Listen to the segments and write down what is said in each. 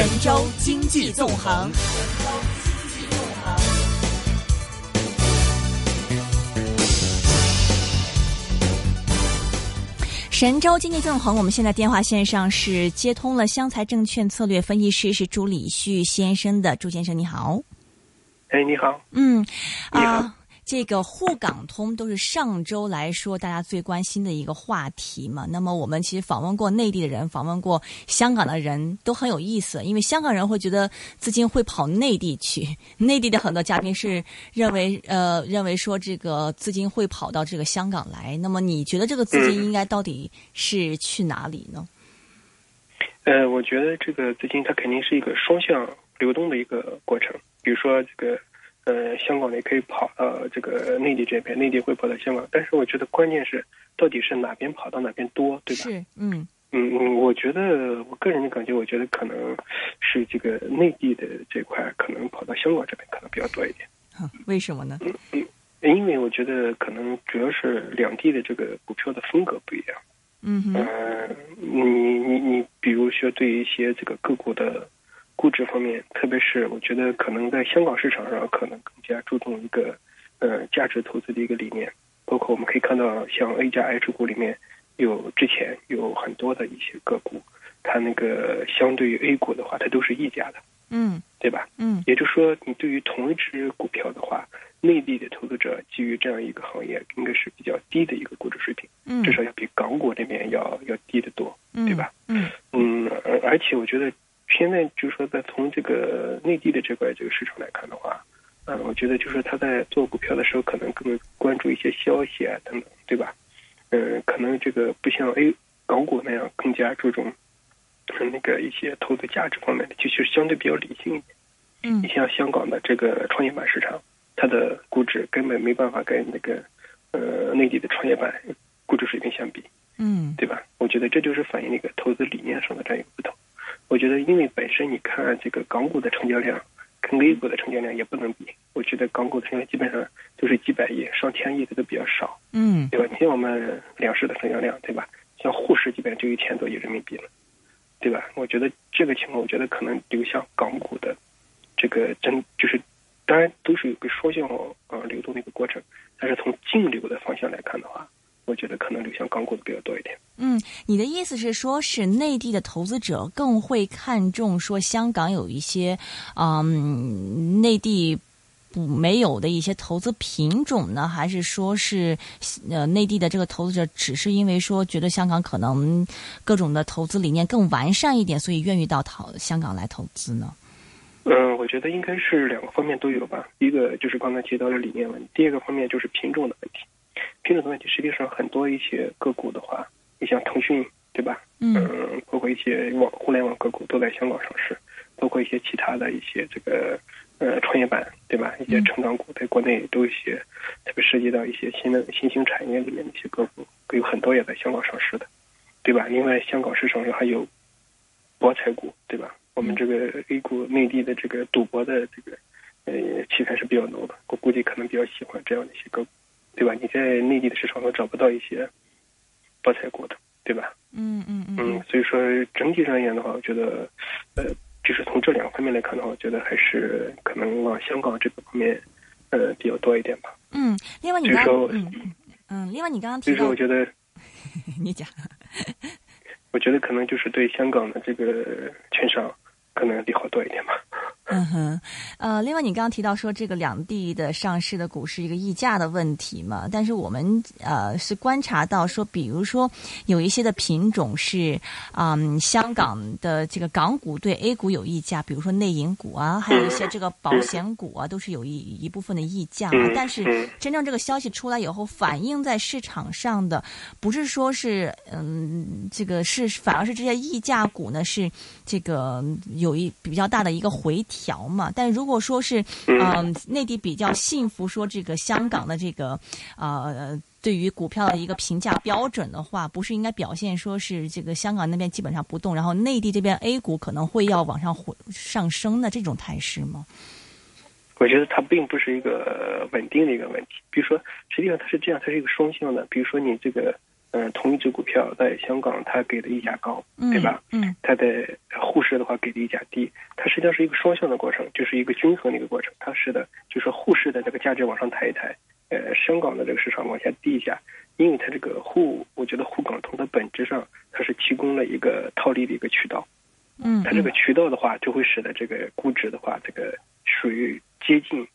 神州经济纵横。神州经济纵横，我们现在电话线上是接通了湘财证券策略分析师是朱礼旭先生的，朱先生你好。哎，你好。嗯，你好。这个沪港通都是上周来说大家最关心的一个话题嘛。那么我们其实访问过内地的人，访问过香港的人都很有意思，因为香港人会觉得资金会跑内地去，内地的很多嘉宾是认为呃认为说这个资金会跑到这个香港来。那么你觉得这个资金应该到底是去哪里呢？呃，我觉得这个资金它肯定是一个双向流动的一个过程。比如说这个，呃，香港也可以跑到这个内地这边，内地会跑到香港。但是我觉得关键是到底是哪边跑到哪边多，对吧？是，嗯嗯嗯，我觉得我个人的感觉，我觉得可能是这个内地的这块可能跑到香港这边可能比较多一点。为什么呢？嗯嗯，因为我觉得可能主要是两地的这个股票的风格不一样。嗯嗯，呃，你你你，比如说对一些这个个股的。估值方面，特别是我觉得可能在香港市场上，可能更加注重一个呃价值投资的一个理念。包括我们可以看到，像 A 加 H 股里面有之前有很多的一些个股，它那个相对于 A 股的话，它都是溢价的，嗯，对吧？嗯，也就是说，你对于同一只股票的话，内地的投资者基于这样一个行业，应该是比较低的一个估值水平，嗯，至少要比港股这边要要低得多，对吧？嗯嗯，而而且我觉得。现在就是说，在从这个内地的这块这个市场来看的话，嗯，我觉得就是他在做股票的时候，可能更关注一些消息啊等等，对吧？嗯，可能这个不像 A 港股那样更加注重那个一些投资价值方面的，就是相对比较理性一点。嗯，你像香港的这个创业板市场，它的估值根本没办法跟那个呃内地的创业板估值水平相比。嗯，对吧？我觉得这就是反映那个投资理念上的这样一个不同。我觉得，因为本身你看这个港股的成交量跟 A 股的成交量也不能比。我觉得港股成交量基本上都是几百亿、上千亿的都比较少，嗯，对吧？你像我们两市的成交量，对吧？像沪市基本上就一千多亿人民币了，对吧？我觉得这个情况，我觉得可能流向港股的这个真就是，当然都是有个双向呃流动的一个过程，但是从净流的方向来看的话。我觉得可能流向港股的比较多一点。嗯，你的意思是说，是内地的投资者更会看重说香港有一些，嗯，内地不没有的一些投资品种呢？还是说是呃，内地的这个投资者只是因为说觉得香港可能各种的投资理念更完善一点，所以愿意到淘香港来投资呢？嗯，我觉得应该是两个方面都有吧。一个就是刚才提到的理念问题，第二个方面就是品种的问题。品种的问题，实际上很多一些个股的话，你像腾讯，对吧？嗯，包括一些网互联网个股都在香港上市，包括一些其他的一些这个呃创业板，对吧？一些成长股在国内都有一些，特别涉及到一些新的新兴产业里面的一些个股，有很多也在香港上市的，对吧？另外，香港市场上还有博彩股，对吧？我们这个 A 股内地的这个赌博的这个呃气氛是比较浓的，我估计可能比较喜欢这样的一些个股。对吧？你在内地的市场上找不到一些包菜股的，对吧？嗯嗯嗯。嗯，所以说整体上而言的话，我觉得，呃，就是从这两个方面来看的话，我觉得还是可能往香港这个方面，呃，比较多一点吧。嗯，另外你刚嗯嗯，另外你刚刚提到，所以说我觉得，你讲，我觉得可能就是对香港的这个券商可能利好多一点吧。嗯哼，呃，另外你刚刚提到说这个两地的上市的股是一个溢价的问题嘛？但是我们呃是观察到说，比如说有一些的品种是嗯香港的这个港股对 A 股有溢价，比如说内银股啊，还有一些这个保险股啊，都是有一一部分的溢价。但是真正这个消息出来以后，反映在市场上的不是说是嗯这个是反而是这些溢价股呢是这个有一比较大的一个回调。调嘛，但如果说是，嗯，内地比较信服说这个香港的这个，呃，对于股票的一个评价标准的话，不是应该表现说是这个香港那边基本上不动，然后内地这边 A 股可能会要往上回上升的这种态势吗？我觉得它并不是一个稳定的一个问题。比如说，实际上它是这样，它是一个双向的。比如说，你这个嗯，同一只股票在香港它给的溢价高，嗯对吧？嗯它在沪市的话给的溢价低，它实际上是一个双向的过程，就是一个均衡的一个过程。它是的，就是沪市的这个价值往上抬一抬，呃，香港的这个市场往下低一下，因为它这个沪，我觉得沪港通的本质上它是提供了一个套利的一个渠道，嗯，它这个渠道的话，就会使得这个估值的话，这个属于接近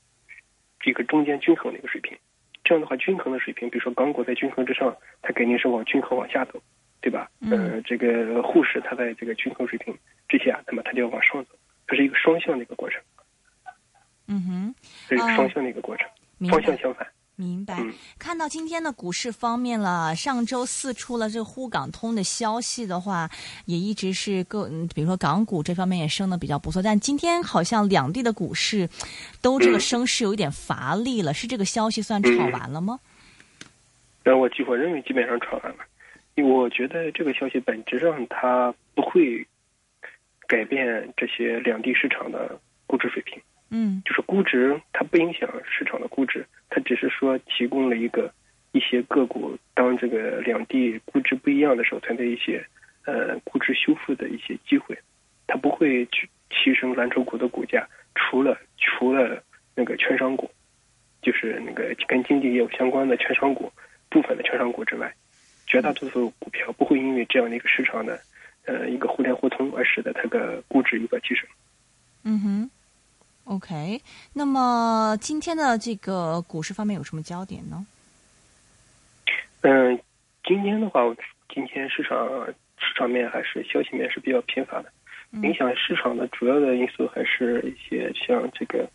这个中间均衡的一个水平。这样的话，均衡的水平，比如说港股在均衡之上，它肯定是往均衡往下走，对吧？嗯呃，这个沪市它在这个均衡水平之下，那么它就要往上走，这是一个双向的一个过程，嗯哼，这是一个双向的一个过程，方向相反。明白嗯。看到今天的股市方面了，上周四出了这个沪港通的消息的话，也一直是各，嗯比如说港股这方面也升的比较不错，但今天好像两地的股市都这个升势有一点乏力了，是这个消息算炒完了吗？但我基我认为基本上炒完了，因为我觉得这个消息本质上它不会改变这些两地市场的估值水平。嗯就是估值它不影响市场的估值，它只是说提供了一个一些个股当这个两地估值不一样的时候，存在一些呃估值修复的一些机会，它不会去提升蓝筹股的股价，除了除了那个券商股，就是那个跟经济业务相关的券商股部分的券商股之外，绝大多数股票不会因为这样的一个市场的呃一个互联互通而使得它的估值有所提升。嗯哼。OK，那么今天的这个股市方面有什么焦点呢？嗯，今天的话，今天市场市场面还是消息面是比较频繁的，影响市场的主要的因素还是一些像这个，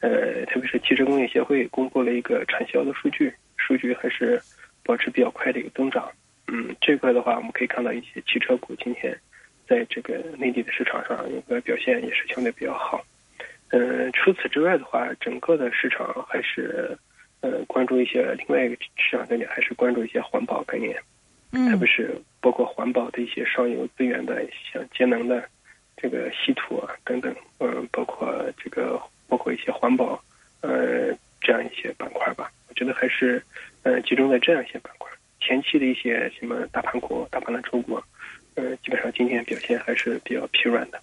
呃，特别是汽车工业协会公布了一个产销的数据，数据还是保持比较快的一个增长。嗯，这块的话，我们可以看到一些汽车股今天在这个内地的市场上一个表现也是相对比较好。嗯，除此之外的话，整个的市场还是。呃，关注一些另外一个市场概念，还是关注一些环保概念，嗯特别是包括环保的一些上游资源的，像节能的这个稀土啊等等，嗯，包括这个包括一些环保，呃，这样一些板块吧。我觉得还是呃集中在这样一些板块。前期的一些什么大盘股、大盘蓝筹股，呃，基本上今天表现还是比较疲软的。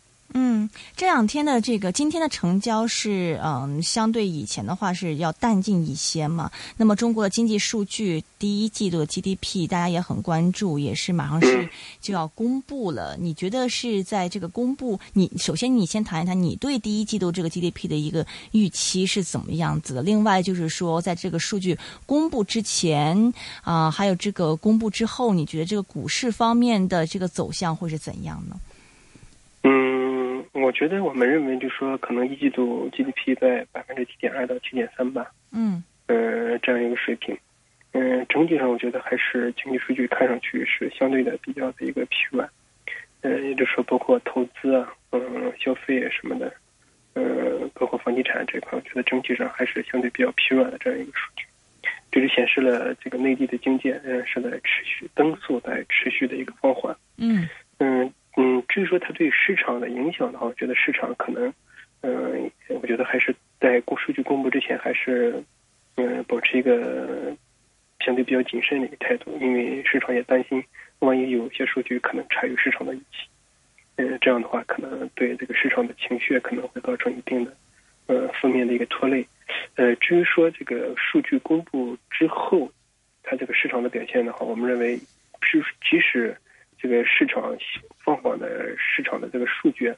嗯，这两天的这个今天的成交是嗯，相对以前的话是要淡静一些嘛。那么中国的经济数据第一季度的 GDP 大家也很关注，也是马上是就要公布了。你觉得是在这个公布？你首先你先谈一谈你对第一季度这个 GDP 的一个预期是怎么样子的？另外就是说，在这个数据公布之前啊、还有这个公布之后，你觉得这个股市方面的这个走向会是怎样呢？嗯，我觉得我们认为，就是说，可能一季度 GDP 在百分之七点二到七点三吧，嗯呃，这样一个水平。嗯，整体上我觉得还是经济数据看上去是相对的比较的一个疲软。呃，也就是说，包括投资啊，嗯，消费什么的，呃，包括房地产这块，我觉得整体上还是相对比较疲软的这样一个数据。这就显示了这个内地的经济仍然是在持续增速在持续的一个放缓。嗯嗯嗯，至于说它对市场的影响的话，我觉得市场可能，嗯、我觉得还是在公数据公布之前，还是，嗯、保持一个相对比较谨慎的一个态度，因为市场也担心，万一有些数据可能差于市场的预期，嗯、这样的话可能对这个市场的情绪可能会造成一定的，呃，负面的一个拖累。呃，至于说这个数据公布之后，它这个市场的表现的话，我们认为是即使这个市场放缓的市场的这个数据，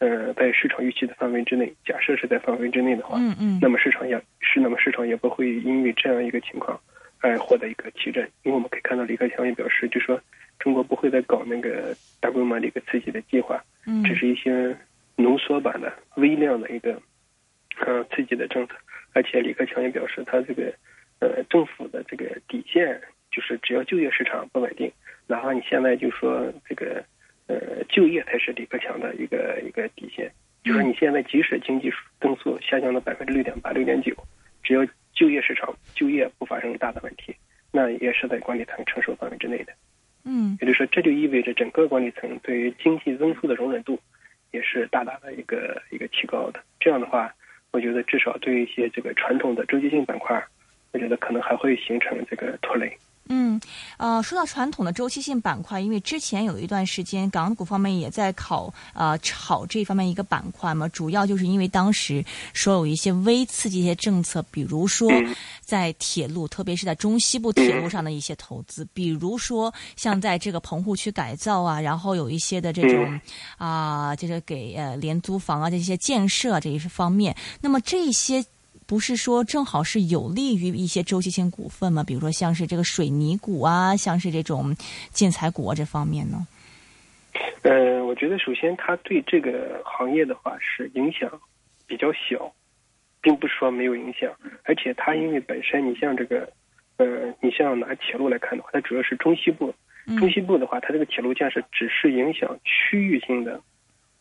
呃，在市场预期的范围之内，假设是在范围之内的话，嗯嗯。那么市场也是那么市场也不会因为这样一个情况而获得一个提振，因为我们可以看到李克强也表示，就说中国不会再搞那个大规模的一个刺激的计划，嗯。只是一些浓缩版的微量的一个呃刺激的政策，而且李克强也表示，他这个呃政府的这个底线就是只要就业市场不稳定，哪怕你现在就说这个呃就业才是李克强的一个一个底线，就是你现在即使经济增速下降到百分之六点八、六点九，只要就业市场就业不发生大的问题，那也是在管理层承受范围之内的。嗯也就是说，这就意味着整个管理层对于经济增速的容忍度也是大大的一个一个提高的。这样的话，我觉得至少对于一些这个传统的周期性板块，我觉得可能还会形成这个拖累。嗯，呃，说到传统的周期性板块，因为之前有一段时间港股方面也在考呃炒这方面一个板块嘛，主要就是因为当时说有一些微刺激一些政策，比如说在铁路，特别是在中西部铁路上的一些投资，比如说像在这个棚户区改造啊，然后有一些的这种啊，就是给呃廉租房啊这些建设这一方面，那么这些。不是说正好是有利于一些周期性股份吗？比如说像是这个水泥股啊，像是这种建材股啊这方面呢？呃，我觉得首先它对这个行业的话是影响比较小，并不是说没有影响。而且它因为本身你像这个，呃，你像拿铁路来看的话，它主要是中西部，中西部的话，它这个铁路建设只是影响区域性的，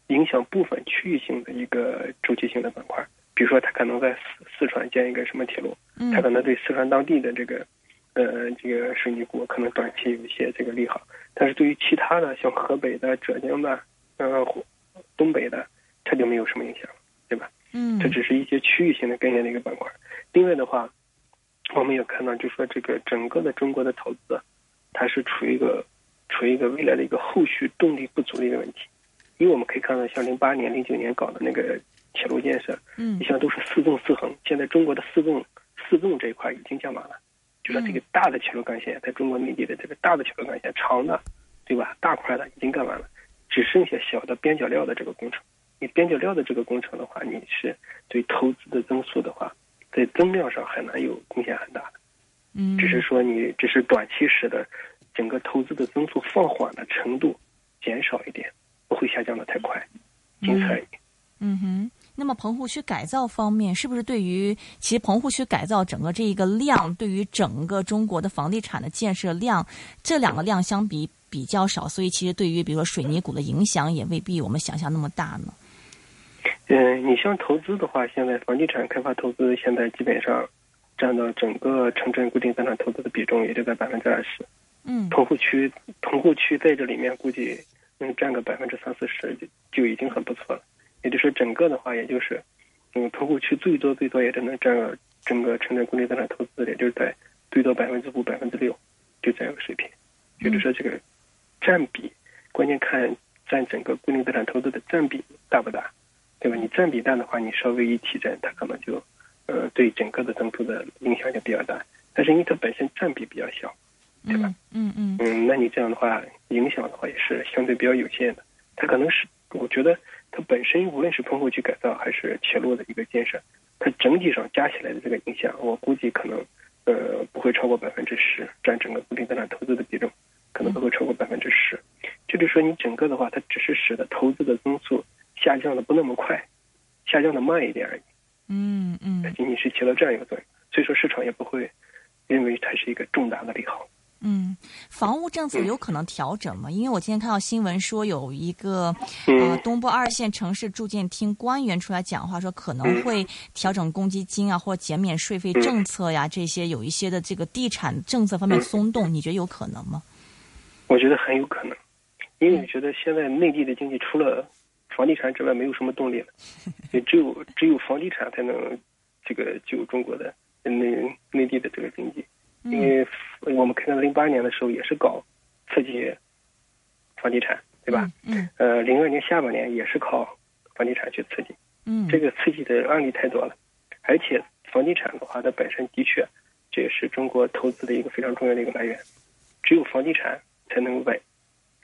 影响部分区域性的一个周期性的板块。比如说，他可能在四四川建一个什么铁路，他可能对四川当地的这个，呃，这个水泥股可能短期有一些这个利好，但是对于其他的像河北的、浙江的、呃，东北的，它就没有什么影响，对吧？嗯，这只是一些区域性的概念的一个板块。另外的话，我们也看到，就说这个整个的中国的投资，它是处于一个处于一个未来的一个后续动力不足的一个问题，因为我们可以看到，像零八年、零九年搞的那个。铁路建设，嗯，你像都是四纵四横，现在中国的四纵四纵这一块已经建完了，就说这个大的铁路干线，在中国内地的这个大的铁路干线，长的，对吧？大块的已经干完了，只剩下小的边角料的这个工程。你边角料的这个工程的话，你是对投资的增速的话，在增量上很难有贡献很大的，嗯，只是说你只是短期使得整个投资的增速放缓的程度减少一点，不会下降的太快，仅此而已。棚户区改造方面，是不是对于其实棚户区改造整个这一个量，对于整个中国的房地产的建设量，这两个量相比比较少，所以其实对于比如说水泥股的影响也未必我们想象那么大呢？嗯，你像投资的话，现在房地产开发投资现在基本上占到整个城镇固定资产投资的比重也就在百分之二十。嗯，棚户区棚户区在这里面估计能占个百分之三四十就就已经很不错了。也就是整个的话，也就是，嗯，棚户区最多最多也只能占个整个城镇固定资产投资，也就是在最多百分之五、百分之六，就这样个水平。也就是说，这个占比，关键看占整个固定资产投资的占比大不大，对吧？你占比大的话，你稍微一提振，它可能就，呃，对整个的增速的影响就比较大。但是因为它本身占比比较小，对吧？嗯嗯。嗯，那你这样的话，影响的话也是相对比较有限的。它可能是，我觉得。它本身无论是棚户区改造还是铁路的一个建设，它整体上加起来的这个影响，我估计可能，呃，不会超过百分之十，占整个固定资产投资的比重，可能不会超过百分之十。就是说，你整个的话，它只是使得投资的增速下降的不那么快，下降的慢一点而已。嗯嗯。它仅仅是起到这样一个作用，所以说市场也不会认为它是一个重大的利好。嗯，房屋政策有可能调整吗？因为我今天看到新闻说有一个呃东部二线城市住建厅官员出来讲话，说可能会调整公积金啊，或减免税费政策呀，这些有一些的这个地产政策方面松动，你觉得有可能吗？我觉得很有可能，因为我觉得现在内地的经济除了房地产之外没有什么动力了，也只有只有房地产才能这个救中国的内内地的这个经济。因为我们看到零八年的时候也是搞刺激房地产，对吧？嗯。呃，零二年下半年也是靠房地产去刺激。嗯。这个刺激的案例太多了，而且房地产的话，它本身的确这也是中国投资的一个非常重要的一个来源。只有房地产才能稳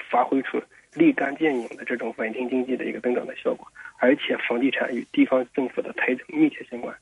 发挥出立竿见影的这种稳定经济的一个增长的效果，而且房地产与地方政府的财政密切相关。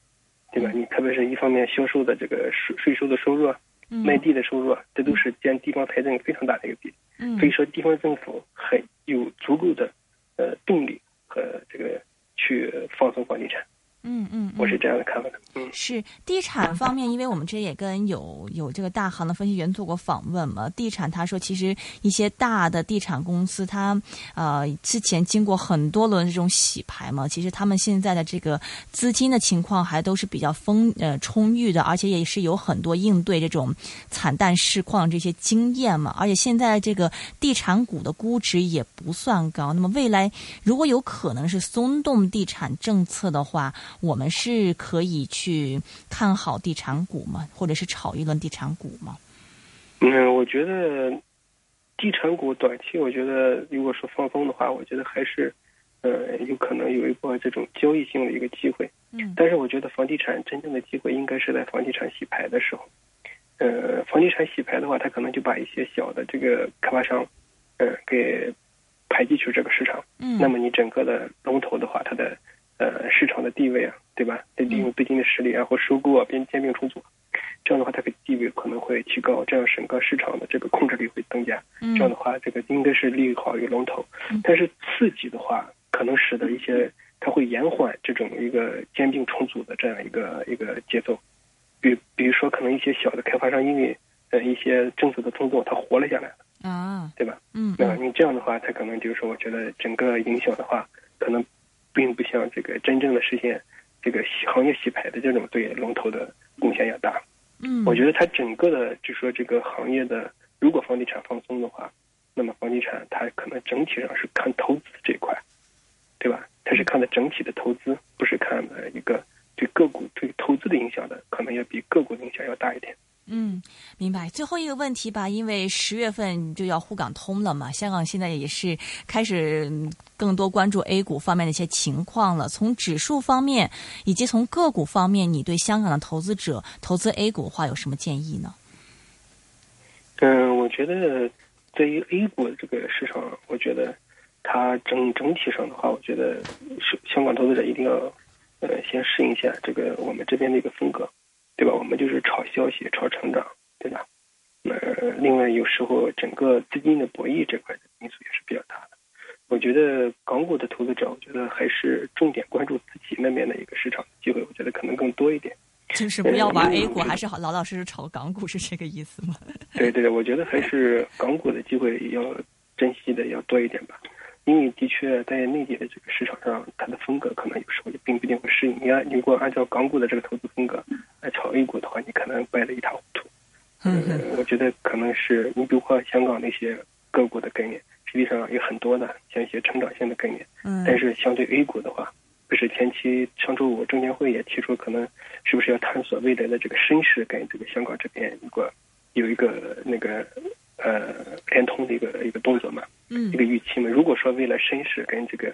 对吧？你特别是一方面销售的这个税税收的收入啊，卖地的收入啊，这都是占地方财政非常大的一个比例。所以说，地方政府很有足够的呃动力和这个去放松房地产。嗯嗯，我是这样的看法的。嗯，是地产方面，因为我们之前也跟有有这个大行的分析员做过访问嘛。地产他说，其实一些大的地产公司，它呃之前经过很多轮这种洗牌嘛，其实他们现在的这个资金的情况还都是比较丰呃充裕的，而且也是有很多应对这种惨淡市况这些经验嘛。而且现在这个地产股的估值也不算高。那么未来如果有可能是松动地产政策的话，我们是可以去看好地产股吗？或者是炒一轮地产股吗？嗯，我觉得地产股短期，我觉得如果说放松的话，我觉得还是呃有可能有一波这种交易性的一个机会。嗯但是我觉得房地产真正的机会应该是在房地产洗牌的时候。呃，房地产洗牌的话，它可能就把一些小的这个开发商，呃，给排挤出这个市场。嗯，那么你整个的龙头的话，它的呃市场的地位啊，对吧？得利用资金的实力，然后收购啊，边兼并重组，这样的话，它的地位可能会提高，这样整个市场的这个控制力会增加。嗯这样的话，这个应该是利好于龙头嗯。但是刺激的话，可能使得一些它会延缓这种一个兼并重组的这样一个一个节奏。比比如说，可能一些小的开发商因为呃一些政策的松动，它活了下来了，啊，对吧？嗯那你这样的话，它可能就是说，我觉得整个影响的话，可能并不像这个真正的实现这个洗行业洗牌的这种对龙头的贡献要大。嗯，我觉得它整个的，就说这个行业的，如果房地产放松的话，那么房地产它可能整体上是看投资这一块，对吧？它是看的整体的投资，不是看的一个对个股对投资的影响的，可能要比个股的影响要大一点。嗯，明白。最后一个问题吧，因为十月份就要沪港通了嘛，香港现在也是开始更多关注 A 股方面的一些情况了。从指数方面以及从个股方面，你对香港的投资者投资 A 股的话有什么建议呢？嗯，我觉得对于 A 股的这个市场，我觉得它整整体上的话，我觉得是香港投资者一定要呃先适应一下这个我们这边的一个风格，对吧？我们就是炒消息、炒成长，对吧？呃，另外有时候整个资金的博弈这块的因素也是比较大的。我觉得港股的投资者，我觉得还是重点关注自己那边的一个市场机会，我觉得可能更多一点。就是不要玩嗯 A 股，还是好老老实实炒港股，是这个意思吗？对对对，我觉得还是港股的机会要珍惜的要多一点吧，因为的确在内地的这个市场上，它的风格可能有时候也并不一定会适应。你按如果按照港股的这个投资风格来炒 A 股的话，你可能败得一塌糊涂。嗯呃，我觉得可能是你比如说香港那些个股的概念，实际上有很多的，像一些成长性的概念，嗯但是相对 A 股的话，不是前期上周五证监会也提出，可能是不是要探索未来的这个深市跟这个香港这边如果有一个那个呃联通的一个一个动作嘛，嗯一个预期嘛。如果说未来深市跟这个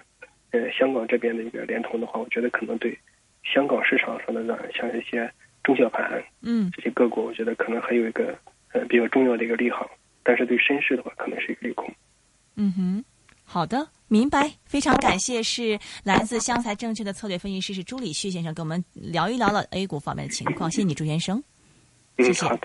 呃香港这边的一个联通的话，我觉得可能对香港市场上的呢，像一些中小盘嗯这些个股，我觉得可能还有一个呃比较重要的一个利好，但是对深市的话，可能是一个利空。嗯哼，好的，明白。非常感谢，是来自湘财证券的策略分析师是朱礼旭先生，跟我们聊一聊了 A 股方面的情况。谢谢你，朱先生。嗯谢，谢。